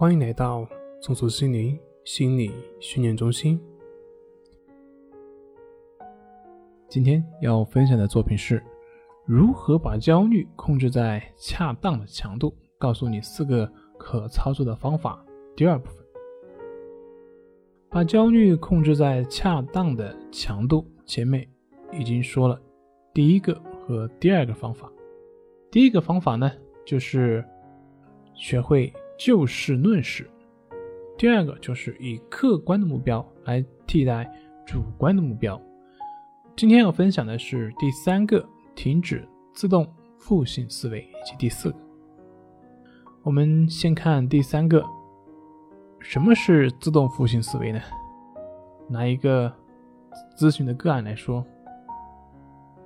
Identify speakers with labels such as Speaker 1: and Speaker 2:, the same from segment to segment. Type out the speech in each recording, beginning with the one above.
Speaker 1: 欢迎来到松鼠心灵心理训练中心。今天要分享的作品是如何把焦虑控制在恰当的强度，告诉你四个可操作的方法。第二部分，把焦虑控制在恰当的强度，前面已经说了第一个和第二个方法。第一个方法呢，就是学会就事论事；第二个就是以客观的目标来替代主观的目标。今天要分享的是第三个，停止自动负性思维，以及第四个。我们先看第三个，什么是自动负性思维呢？拿一个咨询的个案来说。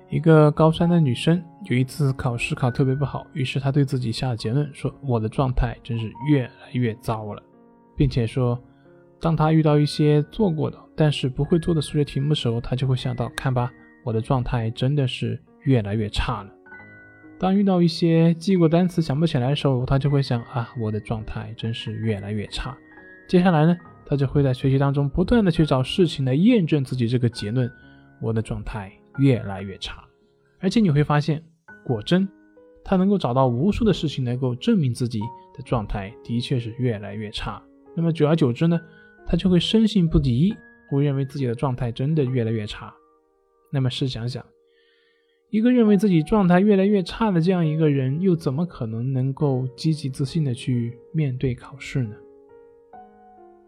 Speaker 1: 一个高三的女生有一次考试考特别不好，于是他对自己下了结论，说我的状态真是越来越糟了，并且说，当他遇到一些做过的但是不会做的数学题目的时候，他就会想到，看吧，我的状态真的是越来越差了。当遇到一些记过单词想不起来的时候，他就会想啊，我的状态真是越来越差。接下来呢，他就会在学习当中不断的去找事情来验证自己这个结论，我的状态。越来越差，而且你会发现，果真，他能够找到无数的事情，能够证明自己的状态的确是越来越差。那么久而久之呢，他就会深信不疑，会认为自己的状态真的越来越差。那么试想想，一个认为自己状态越来越差的这样一个人，又怎么可能能够积极自信的去面对考试呢？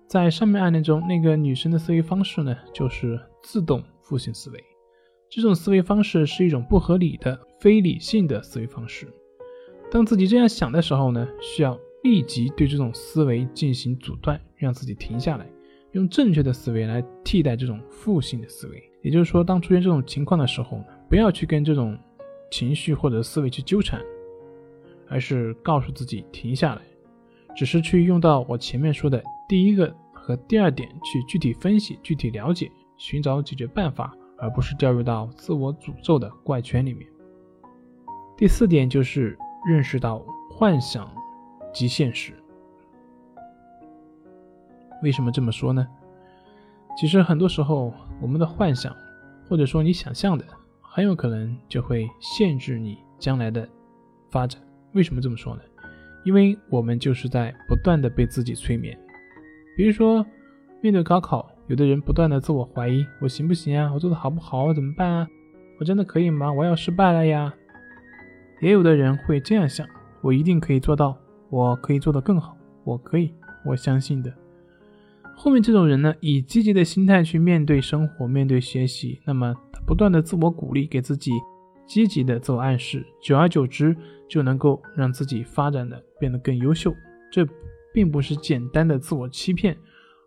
Speaker 1: 在上面案例中，那个女生的思维方式呢，就是自动负性思维。这种思维方式是一种不合理的、非理性的思维方式。当自己这样想的时候呢，需要立即对这种思维进行阻断，让自己停下来，用正确的思维来替代这种负性的思维。也就是说，当出现这种情况的时候呢，不要去跟这种情绪或者思维去纠缠，而是告诉自己停下来，只是去用到我前面说的第一个和第二点去具体分析、具体了解，寻找解决办法。而不是掉入到自我诅咒的怪圈里面。第四点就是认识到幻想即现实。为什么这么说呢？其实很多时候，我们的幻想或者说你想象的，很有可能就会限制你将来的发展。为什么这么说呢？因为我们就是在不断的被自己催眠。比如说，面对高考。有的人不断的自我怀疑，我行不行啊？我做的好不好？怎么办啊？我真的可以吗？我要失败了呀！也有的人会这样想，我一定可以做到，我可以做得更好，我可以，我相信的。后面这种人呢，以积极的心态去面对生活，面对学习，那么他不断的自我鼓励，给自己积极的自我暗示，久而久之就能够让自己发展的变得更优秀。这并不是简单的自我欺骗。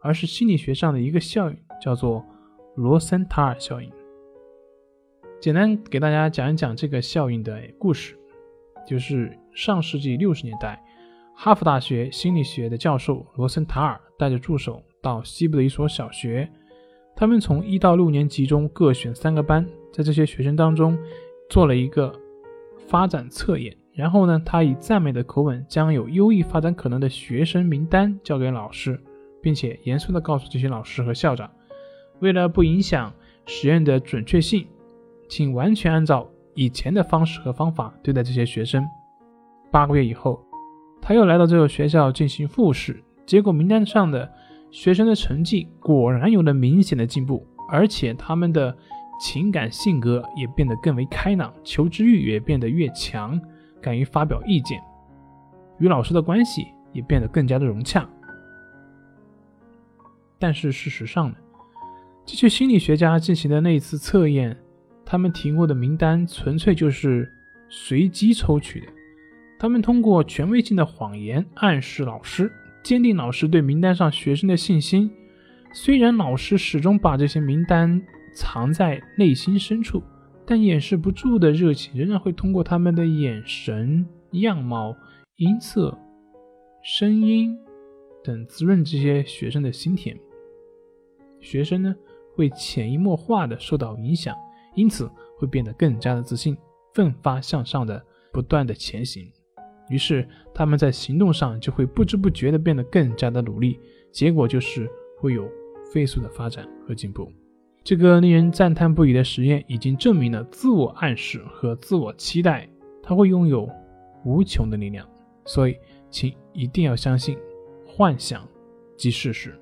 Speaker 1: 而是心理学上的一个效应，叫做罗森塔尔效应。简单给大家讲一讲这个效应的故事，就是上世纪六十年代，哈佛大学心理学的教授罗森塔尔带着助手到西部的一所小学，他们从一到六年级中各选三个班，在这些学生当中做了一个发展测验，然后呢，他以赞美的口吻将有优异发展可能的学生名单交给老师。并且严肃地告诉这些老师和校长，为了不影响实验的准确性，请完全按照以前的方式和方法对待这些学生。八个月以后，他又来到这个学校进行复试，结果名单上的学生的成绩果然有了明显的进步，而且他们的情感性格也变得更为开朗，求知欲也变得越强，敢于发表意见，与老师的关系也变得更加的融洽。但是事实上呢，这些心理学家进行的那一次测验，他们提供的名单纯粹就是随机抽取的。他们通过权威性的谎言暗示老师，坚定老师对名单上学生的信心。虽然老师始终把这些名单藏在内心深处，但掩饰不住的热情仍然会通过他们的眼神、样貌、音色、声音等滋润这些学生的心田。学生呢会潜移默化的受到影响，因此会变得更加的自信，奋发向上的不断的前行。于是他们在行动上就会不知不觉地变得更加的努力，结果就是会有飞速的发展和进步。这个令人赞叹不已的实验已经证明了自我暗示和自我期待，它会拥有无穷的力量。所以，请一定要相信，幻想即事实。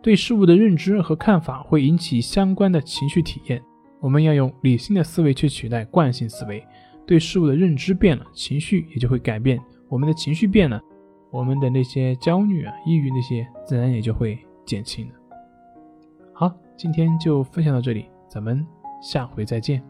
Speaker 1: 对事物的认知和看法会引起相关的情绪体验。我们要用理性的思维去取代惯性思维。对事物的认知变了，情绪也就会改变。我们的情绪变了，我们的那些焦虑啊、抑郁那些，自然也就会减轻了。好，今天就分享到这里，咱们下回再见。